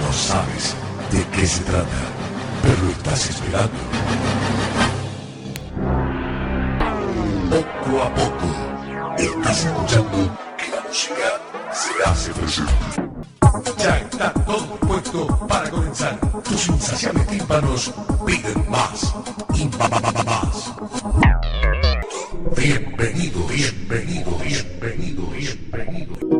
No sabes de qué se trata, pero estás esperando. Poco a poco, estás escuchando que la música se hace presente. Ya está todo puesto para comenzar. Tus insaciables tímpanos piden más y más. Bienvenido, bienvenido, bienvenido, bienvenido.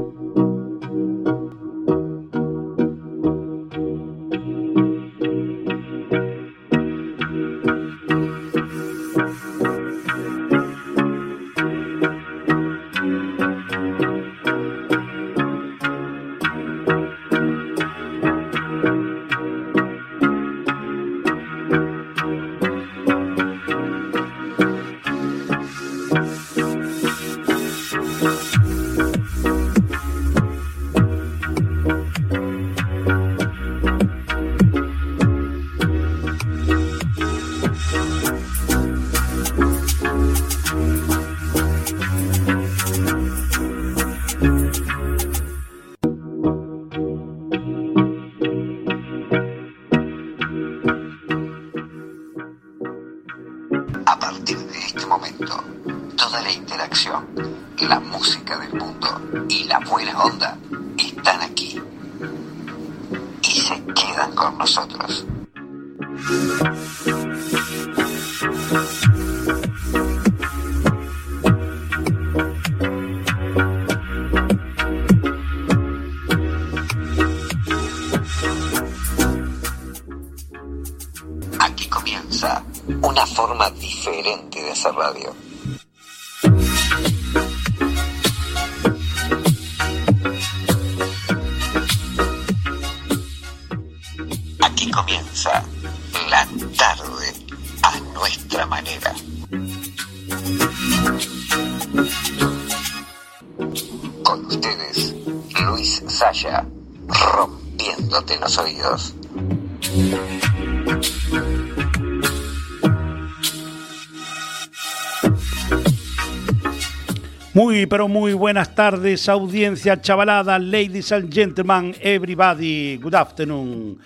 Muy, pero muy buenas tardes, audiencia chavalada, ladies and gentlemen, everybody, good afternoon.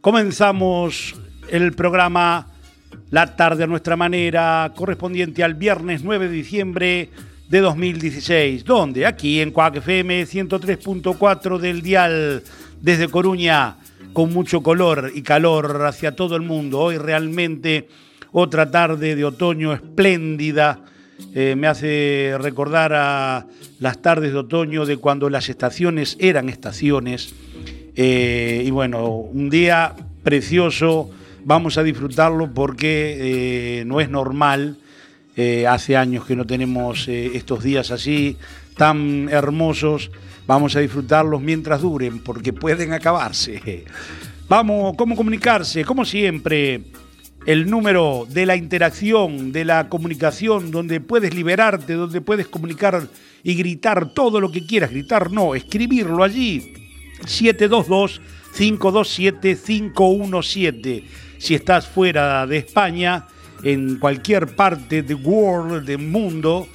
Comenzamos el programa La tarde a nuestra manera, correspondiente al viernes 9 de diciembre de 2016. ¿Dónde? Aquí en Cuac FM 103.4 del dial, desde Coruña, con mucho color y calor hacia todo el mundo. Hoy realmente otra tarde de otoño espléndida eh, me hace recordar a las tardes de otoño de cuando las estaciones eran estaciones. Eh, y bueno, un día precioso, vamos a disfrutarlo porque eh, no es normal. hace años que no tenemos estos días así, tan hermosos. Vamos a disfrutarlos mientras duren, porque pueden acabarse. Vamos, ¿cómo comunicarse? Como siempre, el número de la interacción, de la comunicación, donde puedes liberarte, donde puedes comunicar y gritar todo lo que quieras, gritar no, escribirlo allí, 722-527-517. Si estás fuera de España, en cualquier parte del world, del mundo,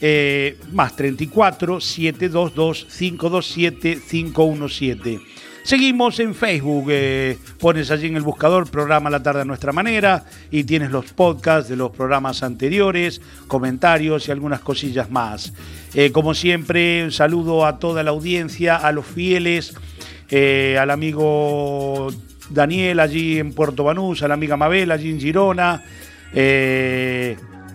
eh, más 34 722 527 517. Seguimos en Facebook, eh, pones allí en el buscador programa La tarde a nuestra manera y tienes los podcasts de los programas anteriores, comentarios y algunas cosillas más. Eh, como siempre, un saludo a toda la audiencia, a los fieles, eh, al amigo Daniel allí en Puerto Banús, a la amiga Mabel allí en Girona,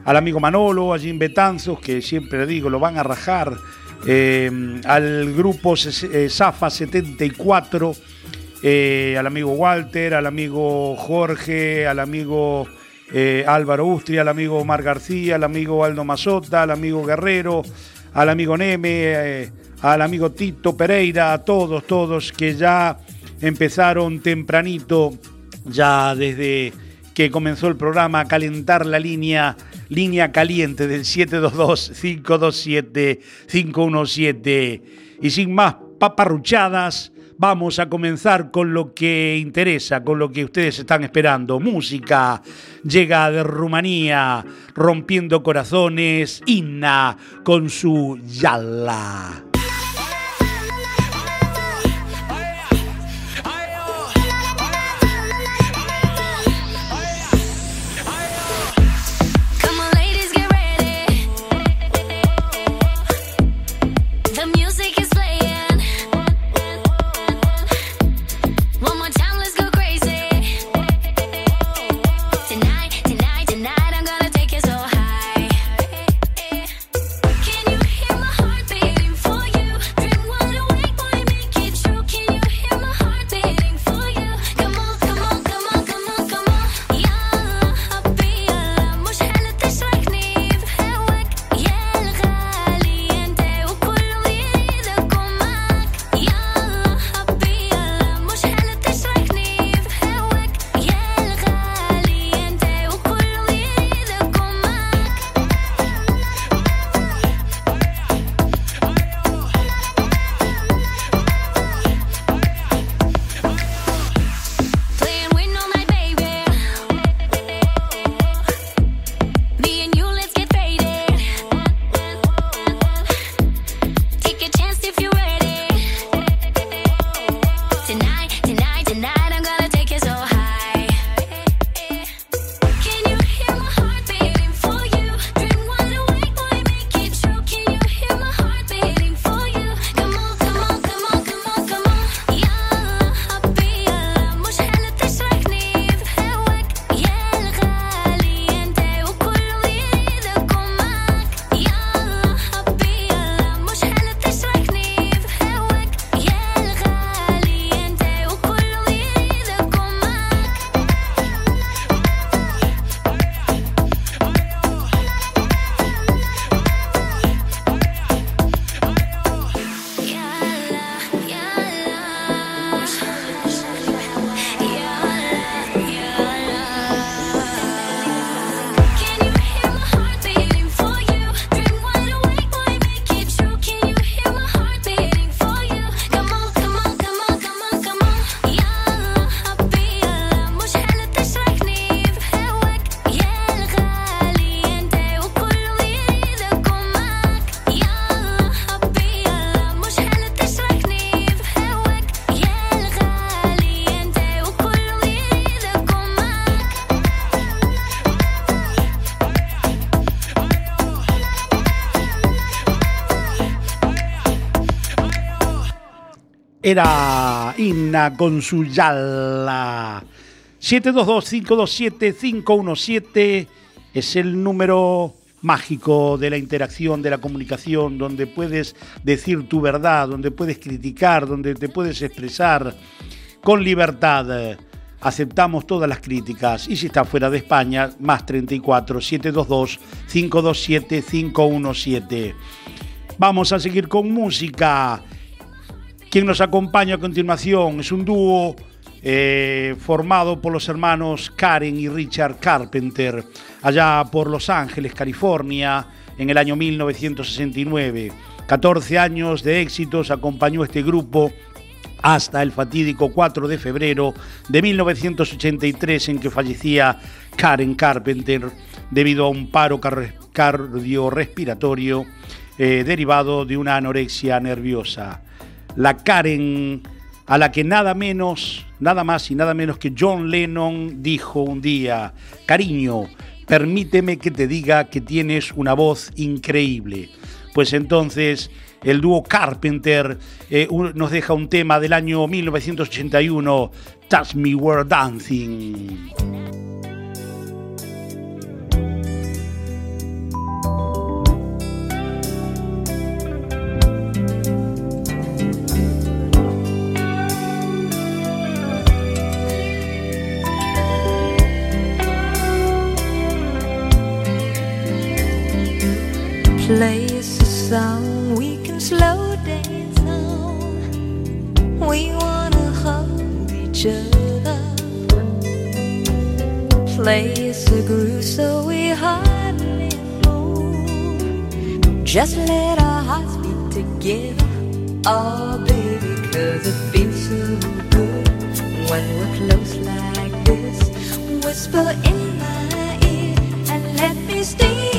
al amigo Manolo allí en Betanzos, que siempre digo, lo van a rajar. Eh, al grupo Zafa 74, eh, al amigo Walter, al amigo Jorge, al amigo eh, Álvaro Ustria, al amigo Omar García, al amigo Aldo Mazota, al amigo Guerrero, al amigo Neme, al amigo Tito Pereira, a todos, todos que ya empezaron tempranito, ya desde que comenzó el programa a calentar la línea línea caliente del 722-527-517. Y sin más paparruchadas, vamos a comenzar con lo que interesa, con lo que ustedes están esperando. Música llega de Rumanía, rompiendo corazones, Inna con su Yalla. Era Inna con su Yala. 722-527-517 es el número mágico de la interacción, de la comunicación, donde puedes decir tu verdad, donde puedes criticar, donde te puedes expresar con libertad. Aceptamos todas las críticas y si está fuera de España, más 34 722 527 517. Vamos a seguir con música. Quien nos acompaña a continuación es un dúo eh, formado por los hermanos Karen y Richard Carpenter, allá por Los Ángeles, California, en el año 1969. 14 años de éxitos acompañó este grupo hasta el fatídico 4 de febrero de 1983 en que fallecía Karen Carpenter debido a un paro cardiorrespiratorio eh, derivado de una anorexia nerviosa la Karen a la que nada menos, nada más y nada menos que John Lennon dijo un día, cariño, permíteme que te diga que tienes una voz increíble. Pues entonces el dúo Carpenter eh, nos deja un tema del año 1981, Touch Me We're Dancing. Other. A groove so we hardly move. Just let our hearts beat together. Oh, baby, cause it feels so good when we're close like this. Whisper in my ear and let me steal.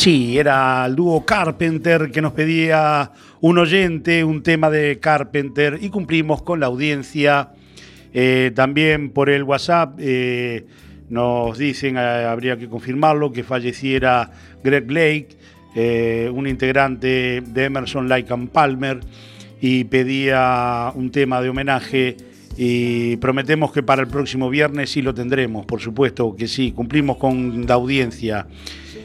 Sí, era el dúo Carpenter que nos pedía un oyente un tema de Carpenter y cumplimos con la audiencia. Eh, también por el WhatsApp eh, nos dicen, eh, habría que confirmarlo, que falleciera Greg Blake, un integrante de Emerson, Lake and Palmer, y pedía un tema de homenaje. Y prometemos que para el próximo viernes sí lo tendremos, por supuesto que sí, cumplimos con la audiencia.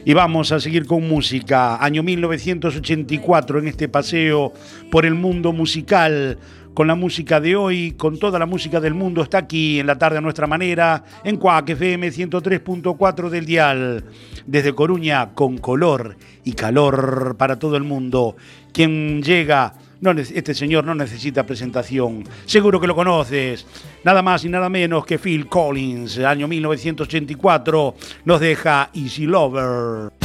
Y vamos a seguir con música. Año 1984 en este paseo por el mundo musical. Con la música de hoy, con toda la música del mundo, está aquí en la tarde a nuestra manera, en Cuac FM 103.4 del Dial. Desde Coruña, con color y calor para todo el mundo. Quien llega, no, este señor no necesita presentación. Seguro que lo conoces. Nada más y nada menos que Phil Collins, año 1984, nos deja Easy Lover.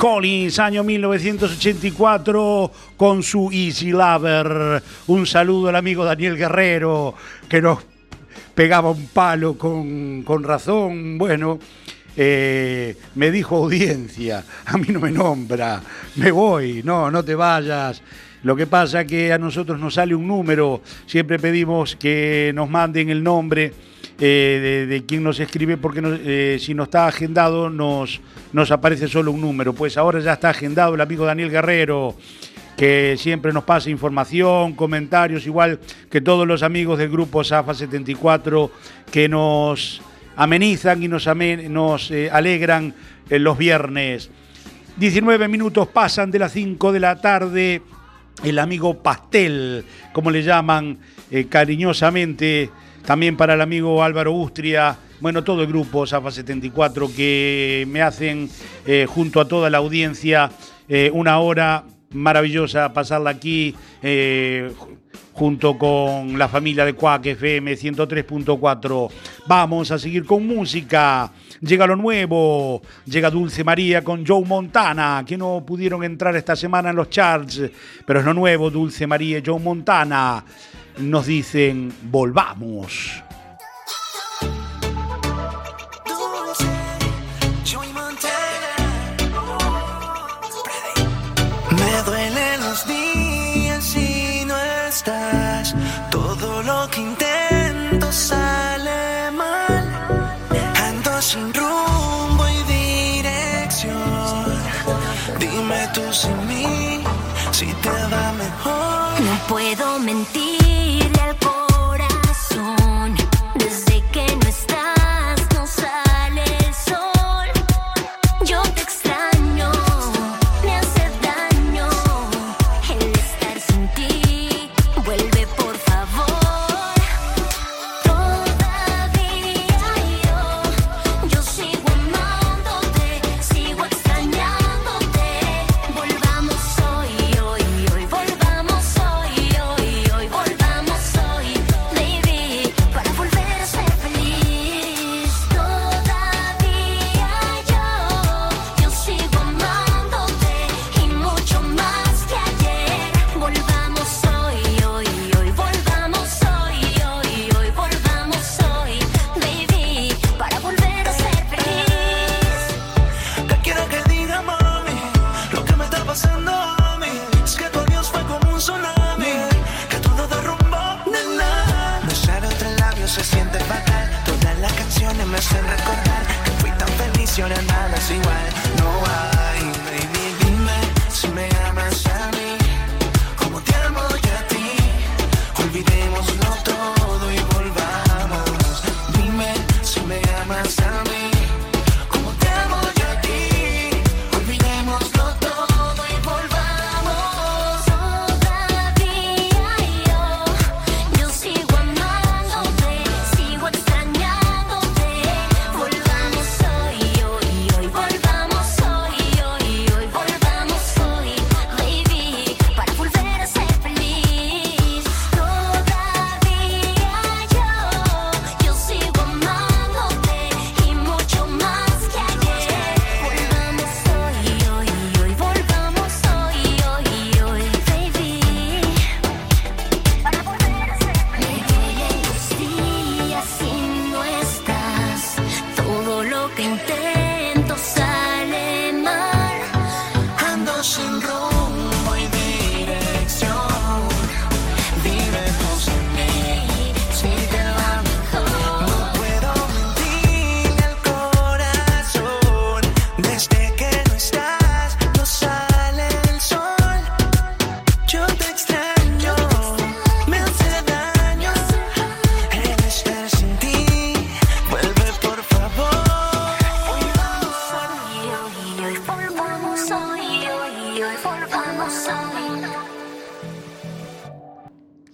Collins, año 1984, con su Easy Lover. Un saludo al amigo Daniel Guerrero, que nos pegaba un palo con, con razón. Bueno, eh, me dijo audiencia, a mí no me nombra, me voy, no, no te vayas. Lo que pasa que a nosotros nos sale un número, siempre pedimos que nos manden el nombre eh, de, de quien nos escribe, porque eh, si no está agendado nos, nos aparece solo un número. Pues ahora ya está agendado el amigo Daniel Guerrero, que siempre nos pasa información, comentarios, igual que todos los amigos del grupo Zafa 74, que nos amenizan y nos, nos eh, alegran los viernes. 19 minutos pasan de las 5 de la tarde. El amigo Pastel, como le llaman cariñosamente, también para el amigo Álvaro Ustria, bueno, todo el grupo Zafa 74 que me hacen eh, junto a toda la audiencia eh, una hora maravillosa pasarla aquí eh, junto con la familia de Quack FM 103.4. Vamos a seguir con música. Llega lo nuevo, llega Dulce María con Joe Montana, que no pudieron entrar esta semana en los charts, pero es lo nuevo, Dulce María y Joe Montana. Nos dicen, volvamos. Me duelen los días si no estás. Todo lo que intento sale mal. Ando sin rumbo y dirección. Dime tú sin mí si te va mejor. No puedo mentirle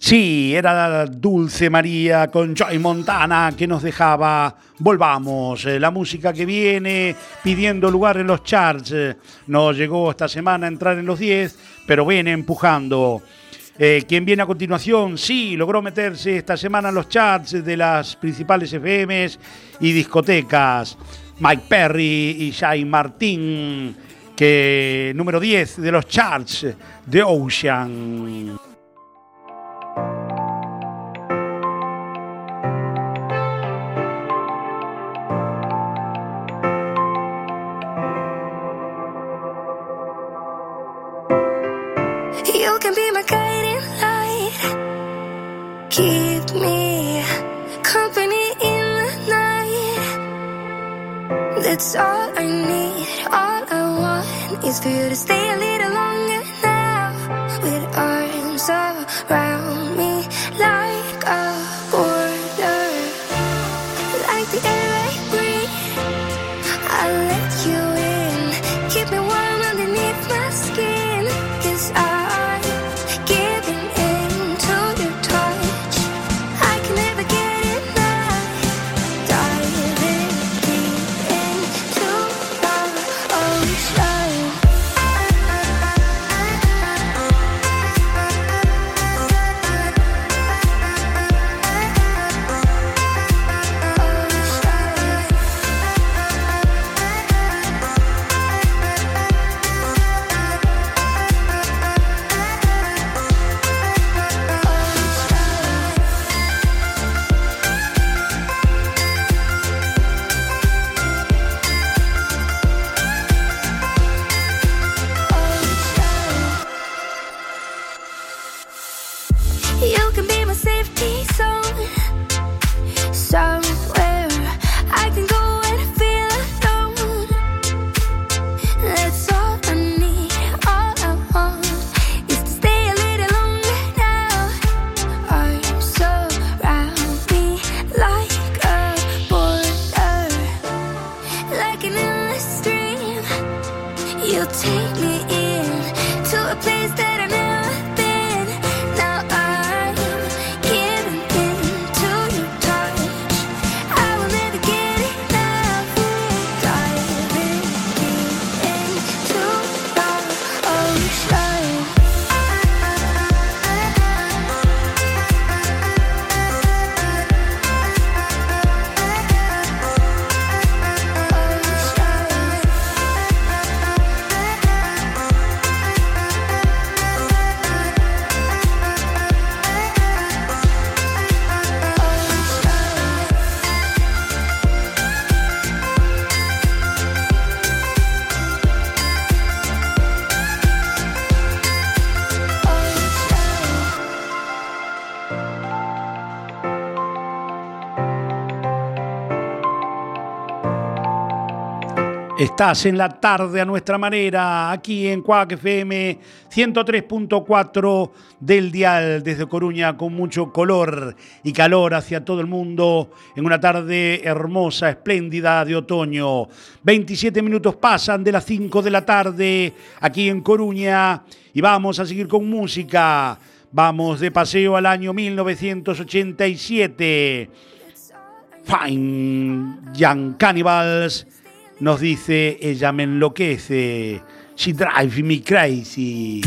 Sí, era Dulce María con Joy Montana que nos dejaba Volvamos, eh, la música que viene pidiendo lugar en los charts. No llegó esta semana a entrar en los 10, pero viene empujando. Eh, ¿Quién viene a continuación? Sí, logró meterse esta semana en los charts de las principales FMs y discotecas. Mike Perry y Shai Martín que número 10 de los charts de Ocean. That's all I need. All I want is for you to stay a little longer Estás en la tarde a nuestra manera, aquí en Cuac FM 103.4 del dial desde Coruña, con mucho color y calor hacia todo el mundo, en una tarde hermosa, espléndida de otoño. 27 minutos pasan de las 5 de la tarde aquí en Coruña y vamos a seguir con música. Vamos de paseo al año 1987. Fine Young Cannibals nos dice ella me enloquece. She drives me crazy.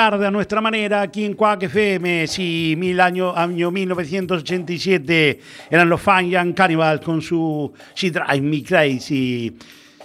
Tarde a nuestra manera aquí en Quack FM, sí, mil año, año 1987, eran los Fun Young Cannibals con su She Drive Me Crazy,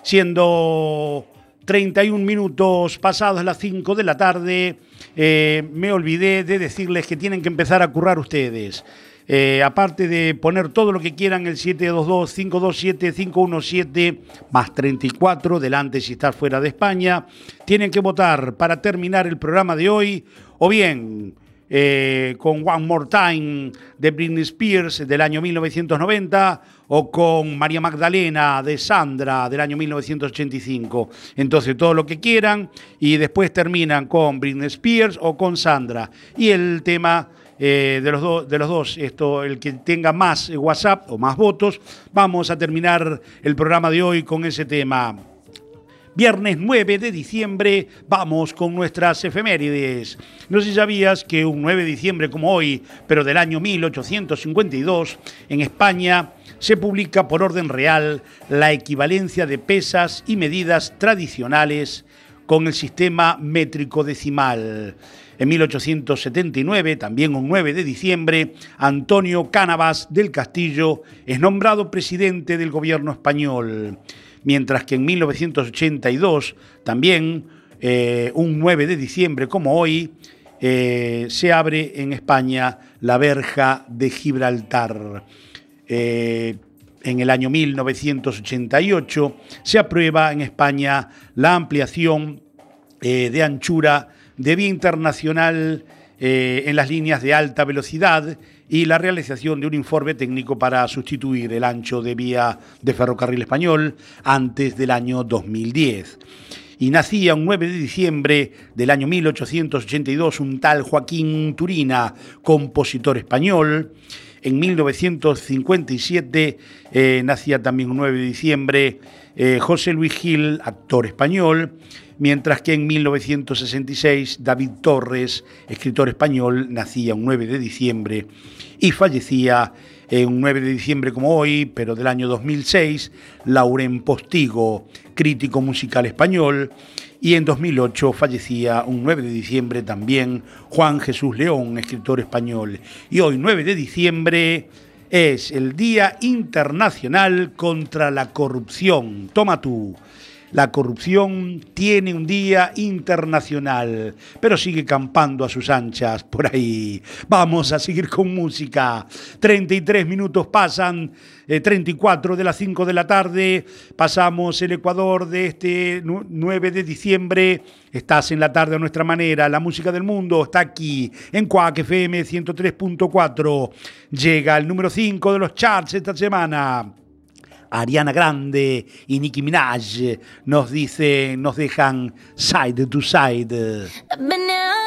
siendo 31 minutos pasados las 5 de la tarde, eh, me olvidé de decirles que tienen que empezar a currar ustedes. Eh, aparte de poner todo lo que quieran, el 722-527-517 más 34, delante si estás fuera de España, tienen que votar para terminar el programa de hoy, o bien eh, con One More Time de Britney Spears del año 1990 o con María Magdalena de Sandra del año 1985. Entonces todo lo que quieran y después terminan con Britney Spears o con Sandra. Y el tema eh, de, los de los dos, esto, el que tenga más eh, WhatsApp o más votos, vamos a terminar el programa de hoy con ese tema. Viernes 9 de diciembre vamos con nuestras efemérides. No sé si sabías que un 9 de diciembre como hoy, pero del año 1852, en España se publica por orden real la equivalencia de pesas y medidas tradicionales con el sistema métrico decimal. En 1879, también un 9 de diciembre, Antonio Cánovas del Castillo es nombrado presidente del gobierno español mientras que en 1982, también eh, un 9 de diciembre como hoy, eh, se abre en España la verja de Gibraltar. Eh, en el año 1988 se aprueba en España la ampliación eh, de anchura de vía internacional eh, en las líneas de alta velocidad y la realización de un informe técnico para sustituir el ancho de vía de ferrocarril español antes del año 2010. Y nacía un 9 de diciembre del año 1882 un tal Joaquín Turina, compositor español. En 1957 eh, nacía también un 9 de diciembre eh, José Luis Gil, actor español, mientras que en 1966 David Torres, escritor español, nacía un 9 de diciembre y fallecía un 9 de diciembre como hoy, pero del año 2006, Lauren Postigo, crítico musical español, y en 2008 fallecía un 9 de diciembre también Juan Jesús León, escritor español. Y hoy 9 de diciembre es el Día Internacional contra la Corrupción. Toma tú. La corrupción tiene un día internacional, pero sigue campando a sus anchas por ahí. Vamos a seguir con música. 33 minutos pasan, eh, 34 de las 5 de la tarde. Pasamos el Ecuador de este nu- 9 de diciembre. Estás en la tarde a nuestra manera. La música del mundo está aquí en Cuac FM 103.4. Llega el número 5 de los charts esta semana. Ariana Grande y Nicki Minaj nos dicen, nos dejan side to side. I've been there all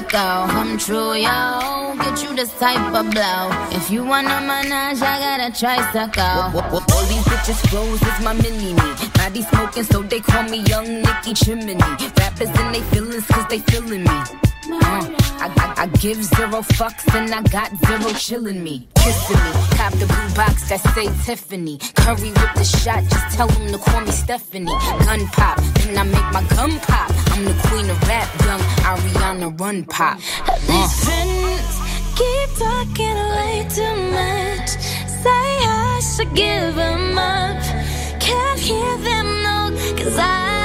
bicycle. Come true, yo. Get you this type of blow. If you wanna manage, I gotta try. a tricycle. All these bitches flows is my mini me. Body smoking, so they call me Young Nicky Chimney. Rappers and they feelings, cause they feeling me. Uh, I, I, I give zero fucks and I got zero chillin' me. Kissing me. Cop the blue box that say Tiffany. Curry with the shot, just tell them to call me Stephanie. Gun pop, then I make my gun pop. I'm the queen of rap, young Ariana Run Pop. These uh. friends keep talking way too much. Say I should give them up. Can't hear them, no, cause I.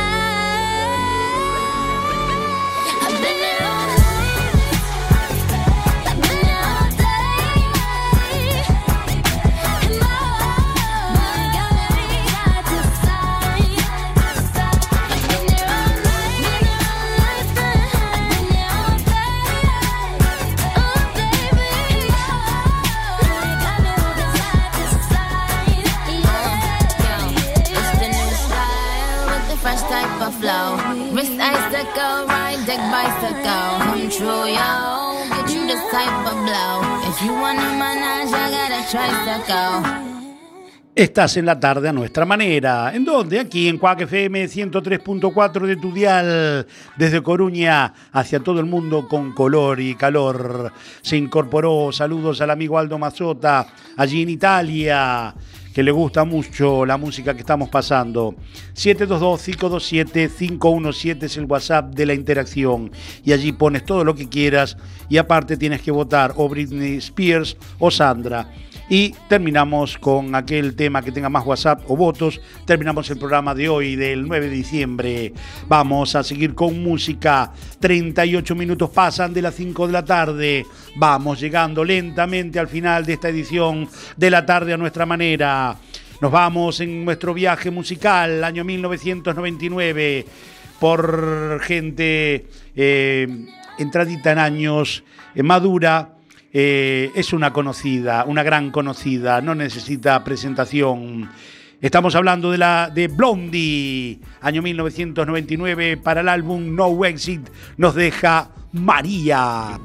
Estás en la tarde a nuestra manera. ¿En dónde? Aquí en Cuac FM 103.4 de tu dial, desde Coruña hacia todo el mundo con color y calor. Se incorporó, saludos al amigo Aldo Mazota, allí en Italia, que le gusta mucho la música que estamos pasando. 722-527-517 es el WhatsApp de la interacción. Y allí pones todo lo que quieras y aparte tienes que votar o Britney Spears o Sandra. Y terminamos con aquel tema que tenga más WhatsApp o votos. Terminamos el programa de hoy, del 9 de diciembre. Vamos a seguir con música. 38 minutos pasan de las 5 de la tarde. Vamos llegando lentamente al final de esta edición de la tarde a nuestra manera. Nos vamos en nuestro viaje musical, año 1999, por gente eh, entradita en años, madura. Eh, es una conocida, una gran conocida, no necesita presentación. Estamos hablando de la de Blondie, año 1999, para el álbum No Exit nos deja María.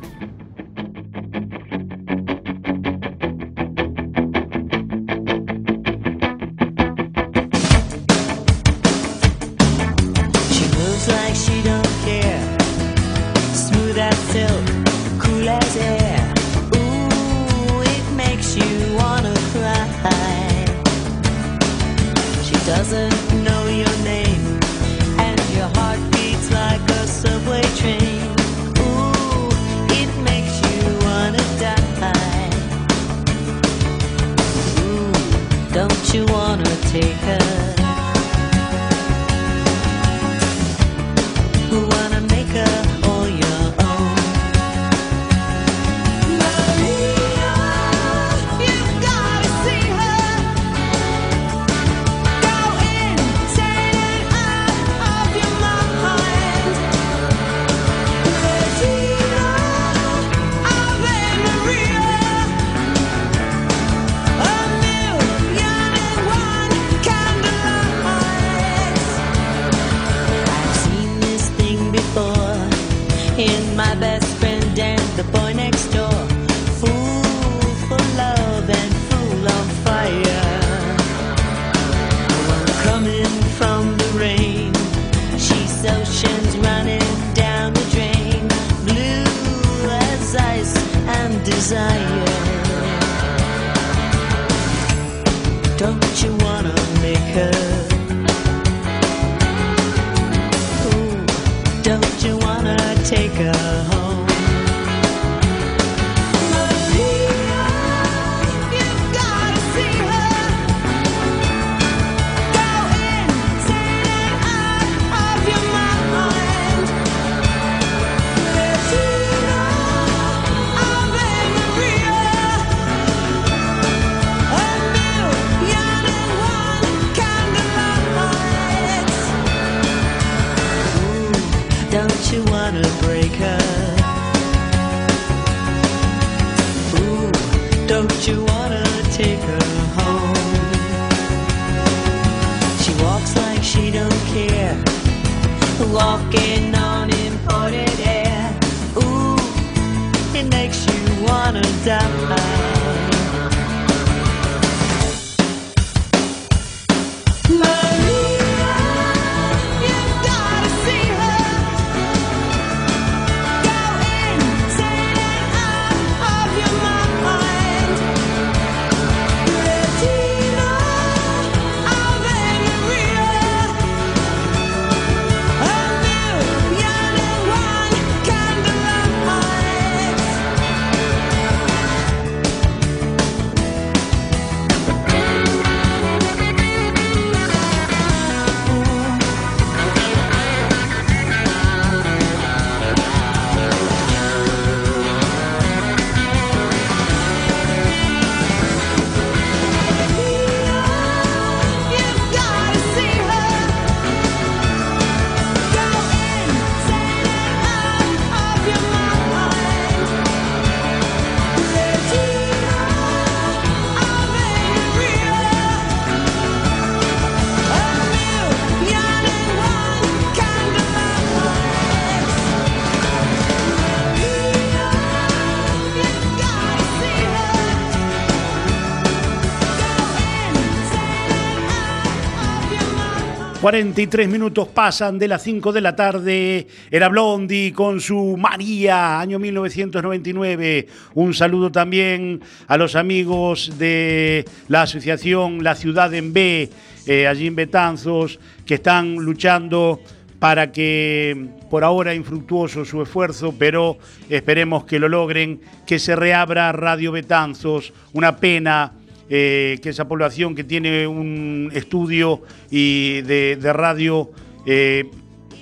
43 minutos pasan de las 5 de la tarde. Era Blondie con su María, año 1999. Un saludo también a los amigos de la asociación La Ciudad en B, eh, allí en Betanzos, que están luchando para que por ahora infructuoso su esfuerzo, pero esperemos que lo logren, que se reabra Radio Betanzos. Una pena eh, que esa población que tiene un estudio y de, radio, eh,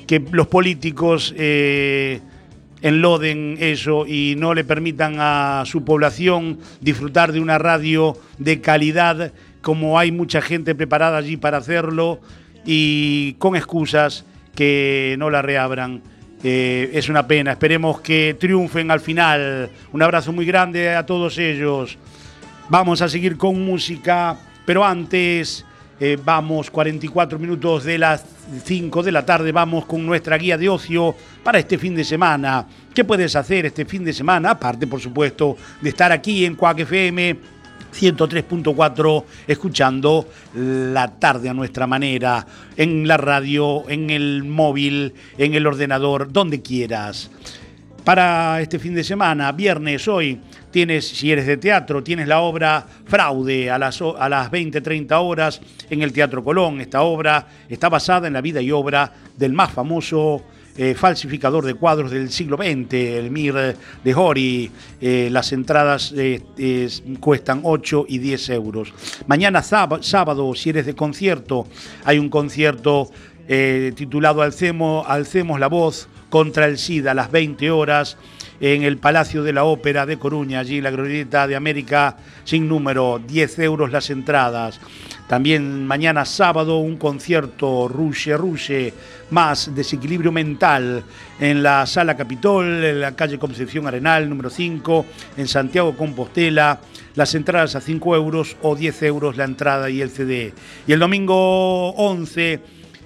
que los políticos eh, enloden eso y no le permitan a su población disfrutar de una radio de calidad, como hay mucha gente preparada allí para hacerlo y con excusas que no la reabran. Es una pena, esperemos que triunfen al final. Un abrazo muy grande a todos ellos. Vamos a seguir con música, pero antes eh, vamos 44 minutos de las 5 de la tarde, vamos con nuestra guía de ocio para este fin de semana. ¿Qué puedes hacer este fin de semana? Aparte, por supuesto, de estar aquí en Cuac FM 103.4 escuchando la tarde a nuestra manera, en la radio, en el móvil, en el ordenador, donde quieras. Para este fin de semana, viernes hoy, tienes, si eres de teatro, tienes la obra Fraude a las, a las 20-30 horas en el Teatro Colón. Esta obra está basada en la vida y obra del más famoso eh, falsificador de cuadros del siglo XX, el Mir de Hori. Eh, las entradas eh, es- cuestan 8 y 10 euros. Mañana sáb- sábado, si eres de concierto, hay un concierto titulado Alcemos, Alcemos la voz contra el SIDA a las 20 horas en el Palacio de la Ópera de Coruña, allí la Glorieta de América, sin número, 10 euros las entradas. También mañana sábado un concierto Ruche Ruche, más desequilibrio mental, en la Sala Capitol, en la calle Concepción Arenal, número 5, en Santiago Compostela. Las entradas a 5 euros o 10 euros la entrada y el CD. Y el domingo 11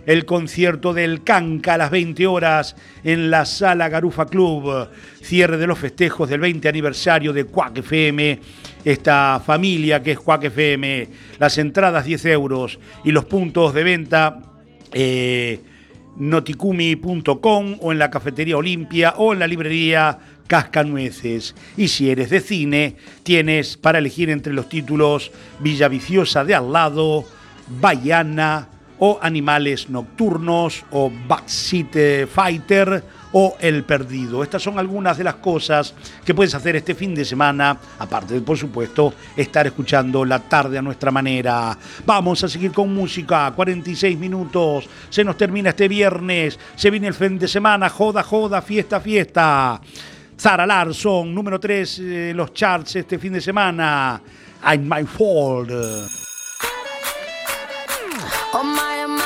el concierto del Canca a las 20 horas en la Sala Garufa Club. Cierre de los festejos del 20 aniversario de Quack FM. Esta familia que es Quack FM. Las entradas 10 euros y los puntos de venta. eh, noticumi.com o en la cafetería Olimpia o en la librería Cascanueces. Y si eres de cine, tienes para elegir entre los títulos Villaviciosa de al lado, Bayana o Animales Nocturnos o Backseat Fighter o El Perdido. Estas son algunas de las cosas que puedes hacer este fin de semana, aparte de, por supuesto, estar escuchando la tarde a nuestra manera. Vamos a seguir con música, 46 minutos, se nos termina este viernes, se viene el fin de semana, joda, joda, fiesta, fiesta. Zara Larson, número 3 en los charts este fin de semana. I'm my fault. Oh my, oh my.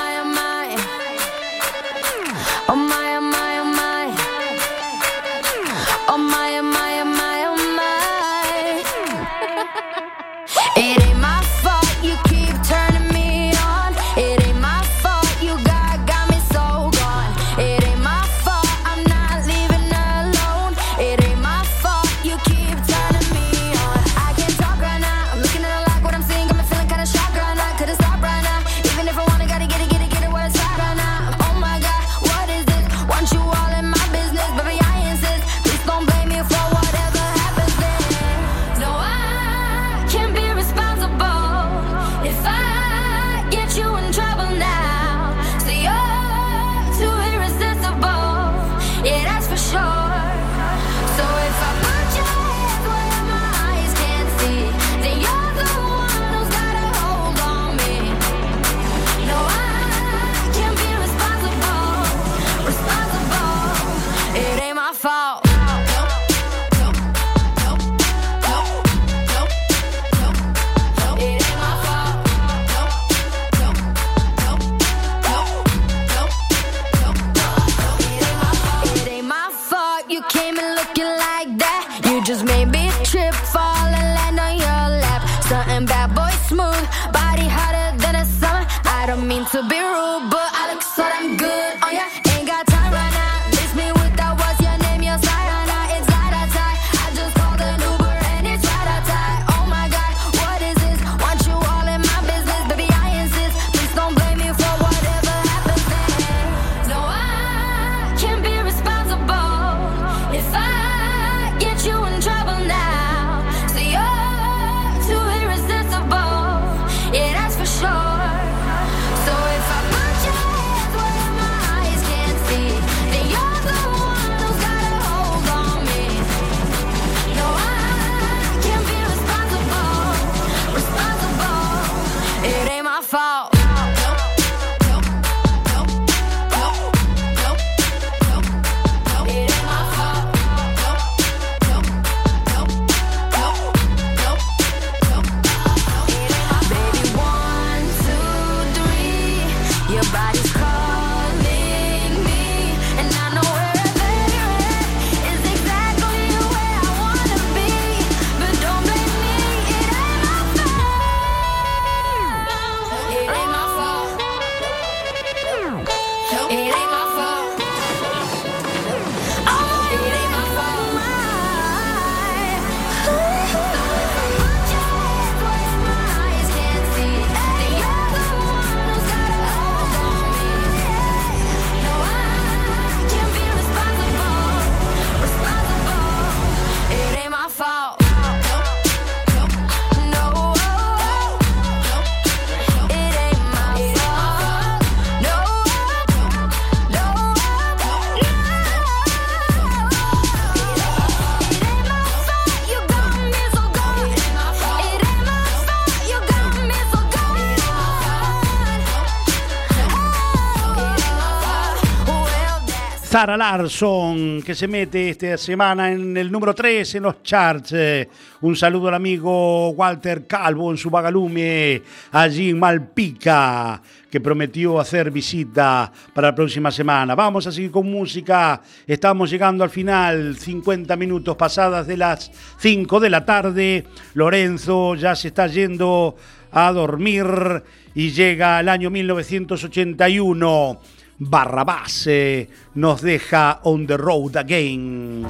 Sara Larson, que se mete esta semana en el número 3 en los charts. Eh, un saludo al amigo Walter Calvo en su vagalume, allí en Malpica, que prometió hacer visita para la próxima semana. Vamos a seguir con música. Estamos llegando al final, 50 minutos pasadas de las 5 de la tarde. Lorenzo ya se está yendo a dormir y llega el año 1981 Barrabás eh, nos deja On the Road Again.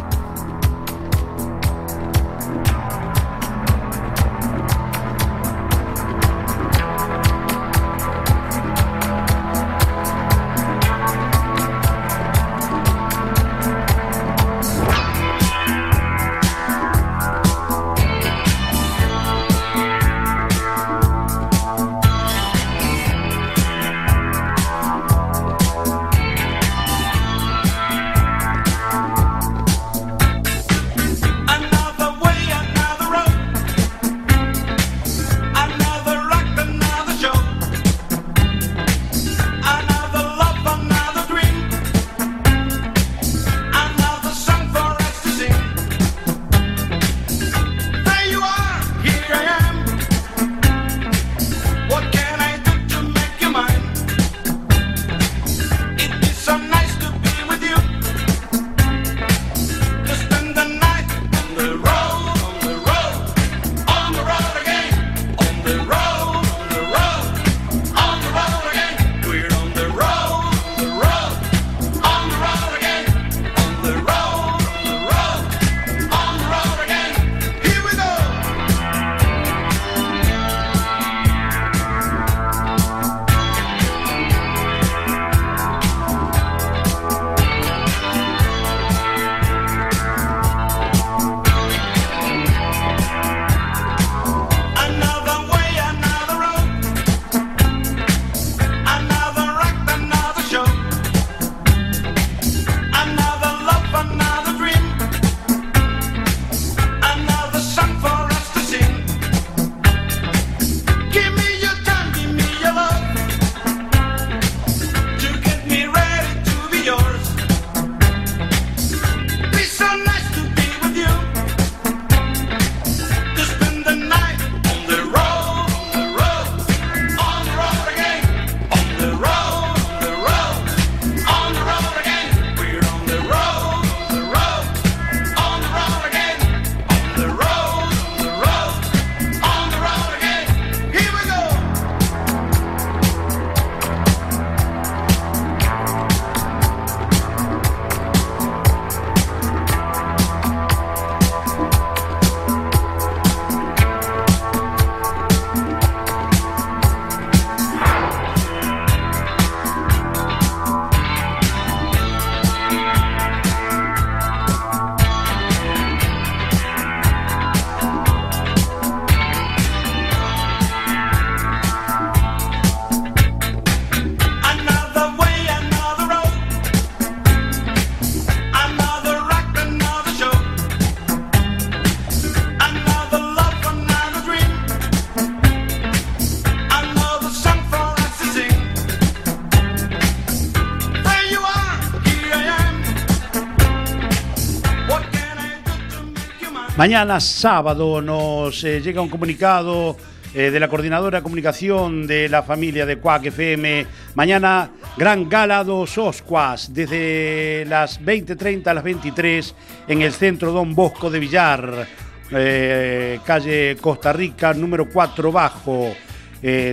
Mañana sábado nos eh, llega un comunicado eh, de la Coordinadora de Comunicación de la familia de Cuac FM. Mañana, Gran Gala dos Oscuas, desde las 20.30 a las 23 en el Centro Don Bosco de Villar, eh, calle Costa Rica, número 4 bajo.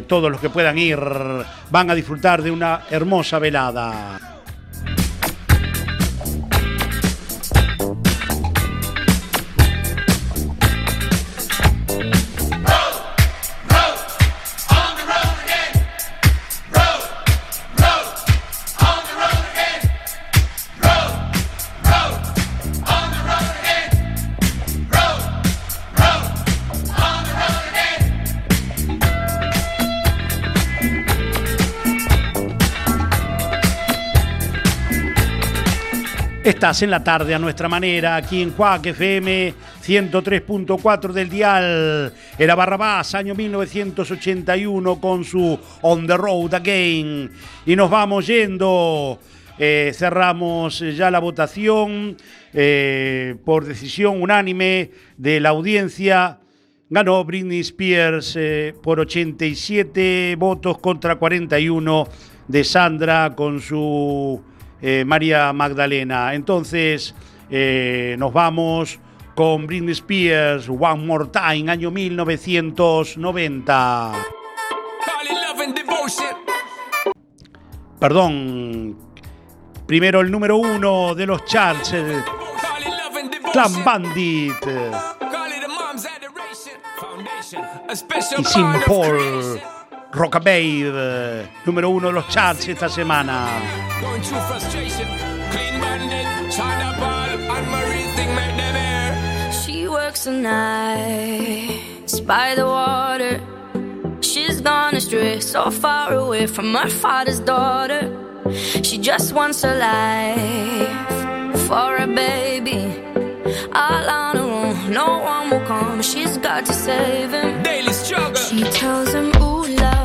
Todos los que puedan ir van a disfrutar de una hermosa velada. Estás en la tarde a nuestra manera, aquí en Cuac FM 103.4 del Dial. Era Barrabás, año 1981, con su On the Road Again. Y nos vamos yendo. Eh, cerramos ya la votación eh, por decisión unánime de la audiencia. Ganó Britney Spears eh, por 87 votos contra 41 de Sandra con su eh, María Magdalena. Entonces eh, nos vamos con Britney Spears, One More Time, año 1990. Perdón, primero el número uno de los charts, el Clan Bandit. Y Sin Paul. Rockabave, eh, número uno de los charts esta semana. Going through frustration. Clean bandit, China ball, and Marie thing make them air. She works the nights by the water. She's gone astray, so far away from her father's daughter. She just wants a life for a baby. All on her own, no one will come. She's got to save him. Daily struggle. She tells him, Ooh, love,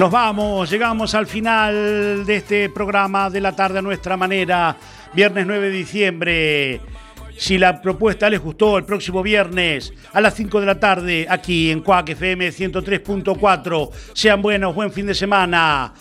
Nos vamos, llegamos al final de este programa de la tarde a nuestra manera, viernes 9 de diciembre. Si la propuesta les gustó, el próximo viernes a las 5 de la tarde, aquí en Cuac FM 103.4. Sean buenos, buen fin de semana.